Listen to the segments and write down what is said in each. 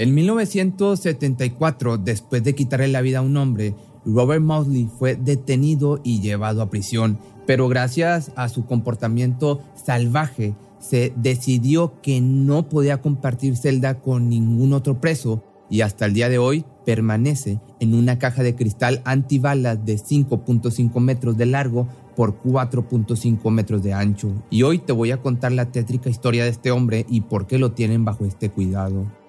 En 1974, después de quitarle la vida a un hombre, Robert Mosley fue detenido y llevado a prisión, pero gracias a su comportamiento salvaje, se decidió que no podía compartir celda con ningún otro preso y hasta el día de hoy permanece en una caja de cristal antibalas de 5.5 metros de largo por 4.5 metros de ancho. Y hoy te voy a contar la tétrica historia de este hombre y por qué lo tienen bajo este cuidado.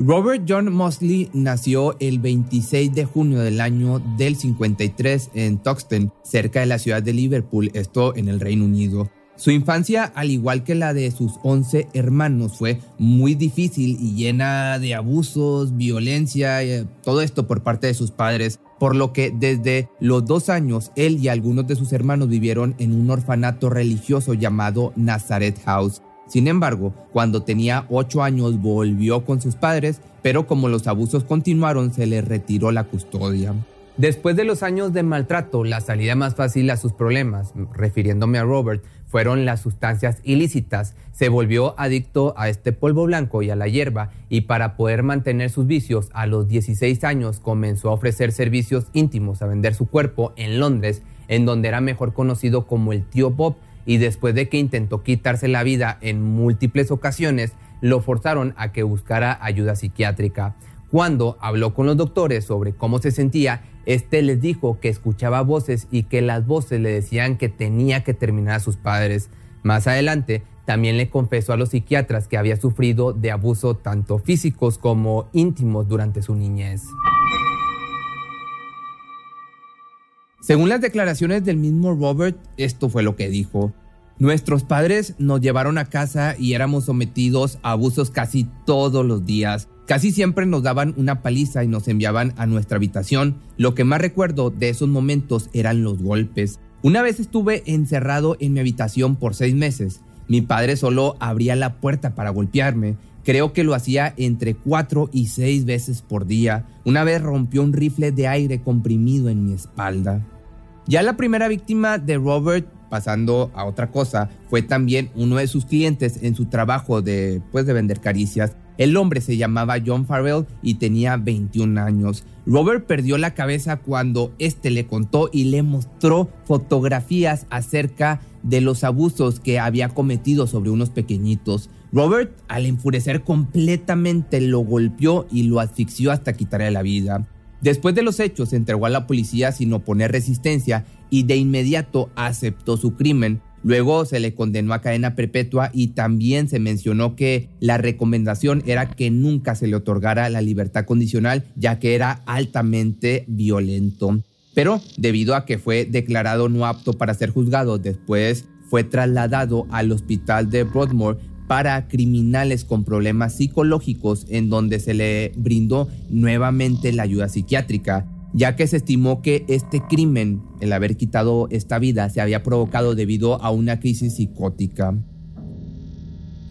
Robert John Mosley nació el 26 de junio del año del 53 en Tuxton, cerca de la ciudad de Liverpool, esto en el Reino Unido. Su infancia, al igual que la de sus 11 hermanos, fue muy difícil y llena de abusos, violencia, eh, todo esto por parte de sus padres, por lo que desde los dos años él y algunos de sus hermanos vivieron en un orfanato religioso llamado Nazareth House. Sin embargo, cuando tenía 8 años volvió con sus padres, pero como los abusos continuaron se le retiró la custodia. Después de los años de maltrato, la salida más fácil a sus problemas, refiriéndome a Robert, fueron las sustancias ilícitas. Se volvió adicto a este polvo blanco y a la hierba y para poder mantener sus vicios, a los 16 años comenzó a ofrecer servicios íntimos, a vender su cuerpo en Londres, en donde era mejor conocido como el tío Bob, y después de que intentó quitarse la vida en múltiples ocasiones, lo forzaron a que buscara ayuda psiquiátrica. Cuando habló con los doctores sobre cómo se sentía, este les dijo que escuchaba voces y que las voces le decían que tenía que terminar a sus padres. Más adelante, también le confesó a los psiquiatras que había sufrido de abuso tanto físicos como íntimos durante su niñez. Según las declaraciones del mismo Robert, esto fue lo que dijo. Nuestros padres nos llevaron a casa y éramos sometidos a abusos casi todos los días. Casi siempre nos daban una paliza y nos enviaban a nuestra habitación. Lo que más recuerdo de esos momentos eran los golpes. Una vez estuve encerrado en mi habitación por seis meses. Mi padre solo abría la puerta para golpearme. Creo que lo hacía entre cuatro y seis veces por día. Una vez rompió un rifle de aire comprimido en mi espalda. Ya la primera víctima de Robert, pasando a otra cosa, fue también uno de sus clientes en su trabajo de, pues, de vender caricias. El hombre se llamaba John Farrell y tenía 21 años. Robert perdió la cabeza cuando este le contó y le mostró fotografías acerca de los abusos que había cometido sobre unos pequeñitos. Robert, al enfurecer completamente, lo golpeó y lo asfixió hasta quitarle la vida. Después de los hechos, se entregó a la policía sin oponer resistencia y de inmediato aceptó su crimen. Luego se le condenó a cadena perpetua y también se mencionó que la recomendación era que nunca se le otorgara la libertad condicional ya que era altamente violento. Pero debido a que fue declarado no apto para ser juzgado, después fue trasladado al hospital de Broadmoor para criminales con problemas psicológicos en donde se le brindó nuevamente la ayuda psiquiátrica, ya que se estimó que este crimen, el haber quitado esta vida, se había provocado debido a una crisis psicótica.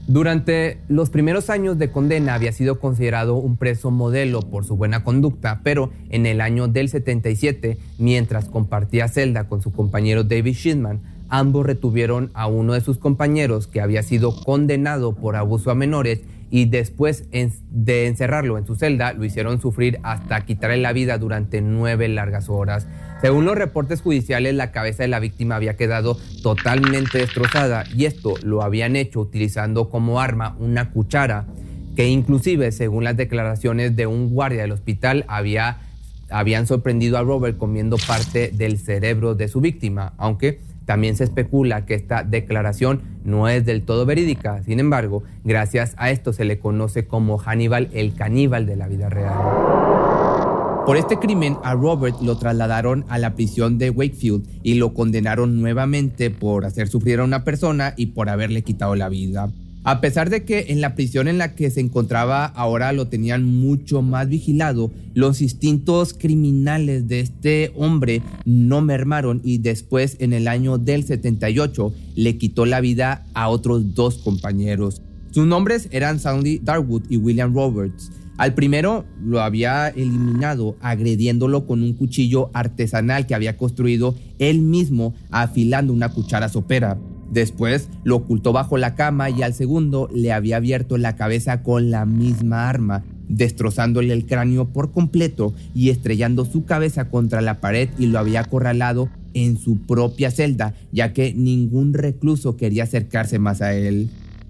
Durante los primeros años de condena había sido considerado un preso modelo por su buena conducta, pero en el año del 77, mientras compartía celda con su compañero David Shidman, ambos retuvieron a uno de sus compañeros que había sido condenado por abuso a menores y después de encerrarlo en su celda lo hicieron sufrir hasta quitarle la vida durante nueve largas horas. Según los reportes judiciales, la cabeza de la víctima había quedado totalmente destrozada y esto lo habían hecho utilizando como arma una cuchara que inclusive, según las declaraciones de un guardia del hospital, había, habían sorprendido a Robert comiendo parte del cerebro de su víctima, aunque también se especula que esta declaración no es del todo verídica, sin embargo, gracias a esto se le conoce como Hannibal el caníbal de la vida real. Por este crimen a Robert lo trasladaron a la prisión de Wakefield y lo condenaron nuevamente por hacer sufrir a una persona y por haberle quitado la vida. A pesar de que en la prisión en la que se encontraba ahora lo tenían mucho más vigilado, los instintos criminales de este hombre no mermaron y después en el año del 78 le quitó la vida a otros dos compañeros. Sus nombres eran Sandy Darwood y William Roberts. Al primero lo había eliminado agrediéndolo con un cuchillo artesanal que había construido él mismo afilando una cuchara sopera. Después lo ocultó bajo la cama y al segundo le había abierto la cabeza con la misma arma, destrozándole el cráneo por completo y estrellando su cabeza contra la pared y lo había acorralado en su propia celda, ya que ningún recluso quería acercarse más a él.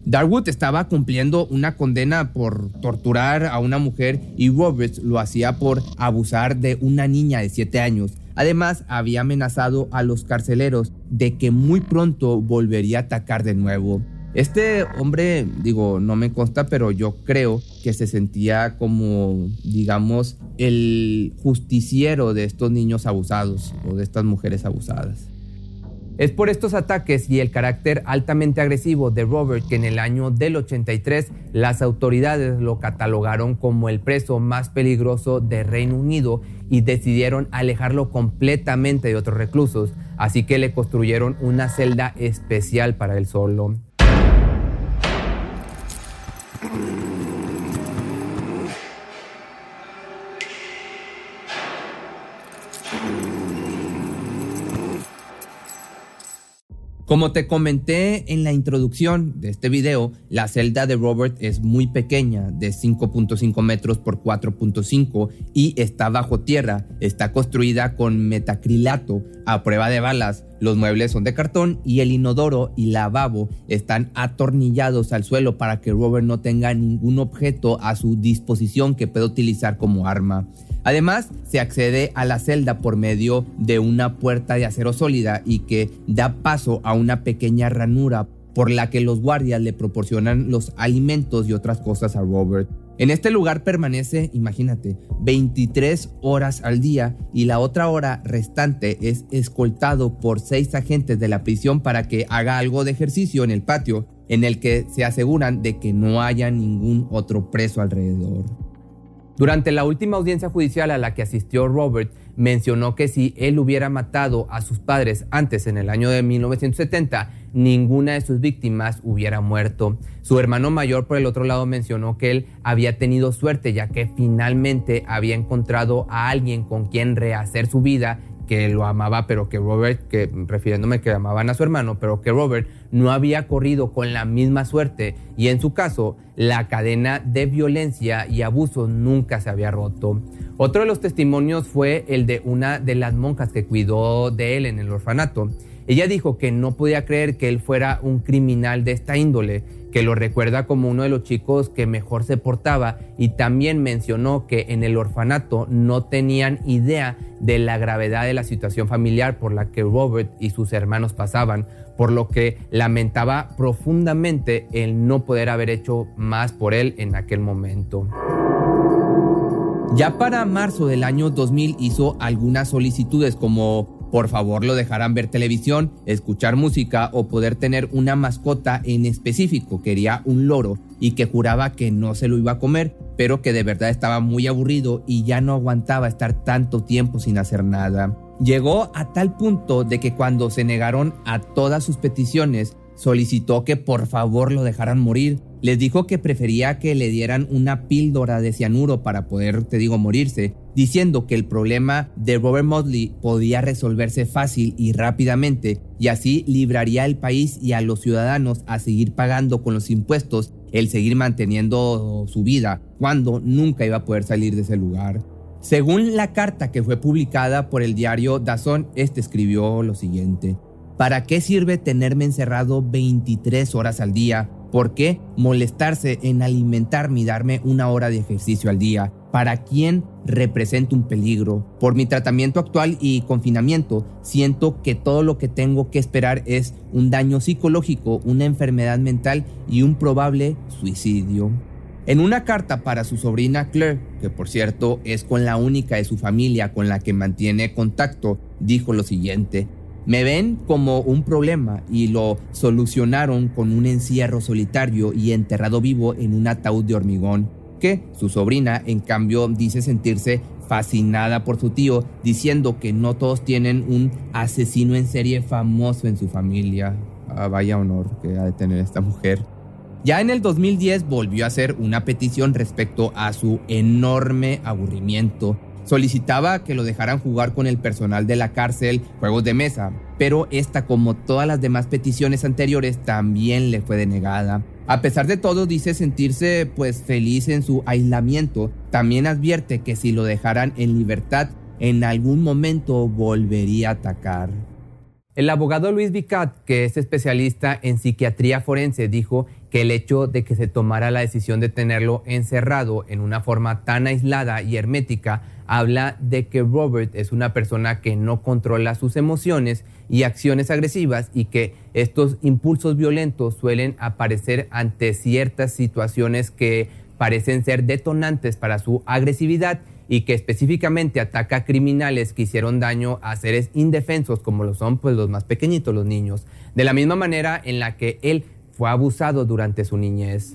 Darwood estaba cumpliendo una condena por torturar a una mujer y Roberts lo hacía por abusar de una niña de 7 años. Además, había amenazado a los carceleros de que muy pronto volvería a atacar de nuevo. Este hombre, digo, no me consta, pero yo creo que se sentía como, digamos, el justiciero de estos niños abusados o de estas mujeres abusadas. Es por estos ataques y el carácter altamente agresivo de Robert que en el año del 83 las autoridades lo catalogaron como el preso más peligroso de Reino Unido y decidieron alejarlo completamente de otros reclusos, así que le construyeron una celda especial para él solo. Como te comenté en la introducción de este video, la celda de Robert es muy pequeña, de 5.5 metros por 4.5 y está bajo tierra. Está construida con metacrilato a prueba de balas. Los muebles son de cartón y el inodoro y lavabo están atornillados al suelo para que Robert no tenga ningún objeto a su disposición que pueda utilizar como arma. Además, se accede a la celda por medio de una puerta de acero sólida y que da paso a una pequeña ranura por la que los guardias le proporcionan los alimentos y otras cosas a Robert. En este lugar permanece, imagínate, 23 horas al día y la otra hora restante es escoltado por seis agentes de la prisión para que haga algo de ejercicio en el patio en el que se aseguran de que no haya ningún otro preso alrededor. Durante la última audiencia judicial a la que asistió Robert, mencionó que si él hubiera matado a sus padres antes en el año de 1970, ninguna de sus víctimas hubiera muerto. Su hermano mayor, por el otro lado, mencionó que él había tenido suerte ya que finalmente había encontrado a alguien con quien rehacer su vida que lo amaba, pero que Robert, que refiriéndome que amaban a su hermano, pero que Robert no había corrido con la misma suerte y en su caso la cadena de violencia y abuso nunca se había roto. Otro de los testimonios fue el de una de las monjas que cuidó de él en el orfanato. Ella dijo que no podía creer que él fuera un criminal de esta índole que lo recuerda como uno de los chicos que mejor se portaba y también mencionó que en el orfanato no tenían idea de la gravedad de la situación familiar por la que Robert y sus hermanos pasaban, por lo que lamentaba profundamente el no poder haber hecho más por él en aquel momento. Ya para marzo del año 2000 hizo algunas solicitudes como por favor lo dejarán ver televisión, escuchar música o poder tener una mascota en específico. Quería un loro y que juraba que no se lo iba a comer, pero que de verdad estaba muy aburrido y ya no aguantaba estar tanto tiempo sin hacer nada. Llegó a tal punto de que cuando se negaron a todas sus peticiones, solicitó que por favor lo dejaran morir. Les dijo que prefería que le dieran una píldora de cianuro para poder, te digo, morirse, diciendo que el problema de Robert Motley podía resolverse fácil y rápidamente y así libraría al país y a los ciudadanos a seguir pagando con los impuestos el seguir manteniendo su vida cuando nunca iba a poder salir de ese lugar. Según la carta que fue publicada por el diario Dazón, este escribió lo siguiente. ¿Para qué sirve tenerme encerrado 23 horas al día? ¿Por qué molestarse en alimentarme y darme una hora de ejercicio al día? ¿Para quién representa un peligro? Por mi tratamiento actual y confinamiento, siento que todo lo que tengo que esperar es un daño psicológico, una enfermedad mental y un probable suicidio. En una carta para su sobrina Claire, que por cierto es con la única de su familia con la que mantiene contacto, dijo lo siguiente, me ven como un problema y lo solucionaron con un encierro solitario y enterrado vivo en un ataúd de hormigón, que su sobrina en cambio dice sentirse fascinada por su tío, diciendo que no todos tienen un asesino en serie famoso en su familia. Ah, vaya honor que ha de tener esta mujer. Ya en el 2010 volvió a hacer una petición respecto a su enorme aburrimiento. Solicitaba que lo dejaran jugar con el personal de la cárcel juegos de mesa, pero esta como todas las demás peticiones anteriores también le fue denegada. A pesar de todo dice sentirse pues feliz en su aislamiento, también advierte que si lo dejaran en libertad en algún momento volvería a atacar. El abogado Luis Vicat, que es especialista en psiquiatría forense, dijo que el hecho de que se tomara la decisión de tenerlo encerrado en una forma tan aislada y hermética habla de que Robert es una persona que no controla sus emociones y acciones agresivas y que estos impulsos violentos suelen aparecer ante ciertas situaciones que parecen ser detonantes para su agresividad y que específicamente ataca a criminales que hicieron daño a seres indefensos como lo son pues los más pequeñitos, los niños, de la misma manera en la que él fue abusado durante su niñez.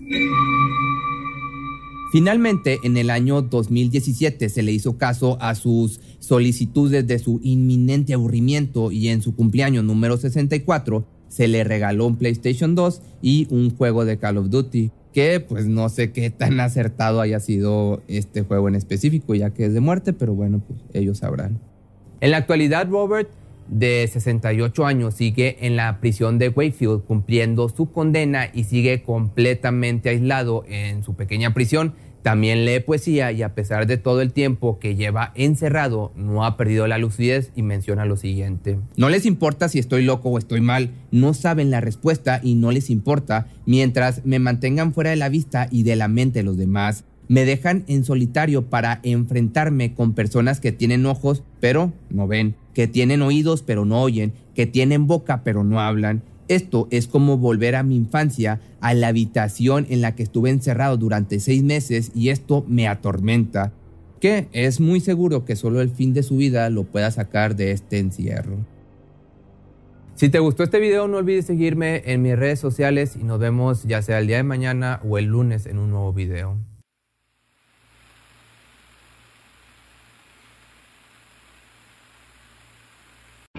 Finalmente, en el año 2017 se le hizo caso a sus solicitudes de su inminente aburrimiento y en su cumpleaños número 64 se le regaló un PlayStation 2 y un juego de Call of Duty que pues no sé qué tan acertado haya sido este juego en específico, ya que es de muerte, pero bueno, pues ellos sabrán. En la actualidad, Robert, de 68 años, sigue en la prisión de Wakefield cumpliendo su condena y sigue completamente aislado en su pequeña prisión también lee poesía y a pesar de todo el tiempo que lleva encerrado, no ha perdido la lucidez y menciona lo siguiente. No les importa si estoy loco o estoy mal, no saben la respuesta y no les importa mientras me mantengan fuera de la vista y de la mente de los demás. Me dejan en solitario para enfrentarme con personas que tienen ojos pero no ven, que tienen oídos pero no oyen, que tienen boca pero no hablan esto es como volver a mi infancia, a la habitación en la que estuve encerrado durante seis meses y esto me atormenta, que es muy seguro que solo el fin de su vida lo pueda sacar de este encierro. Si te gustó este video no olvides seguirme en mis redes sociales y nos vemos ya sea el día de mañana o el lunes en un nuevo video.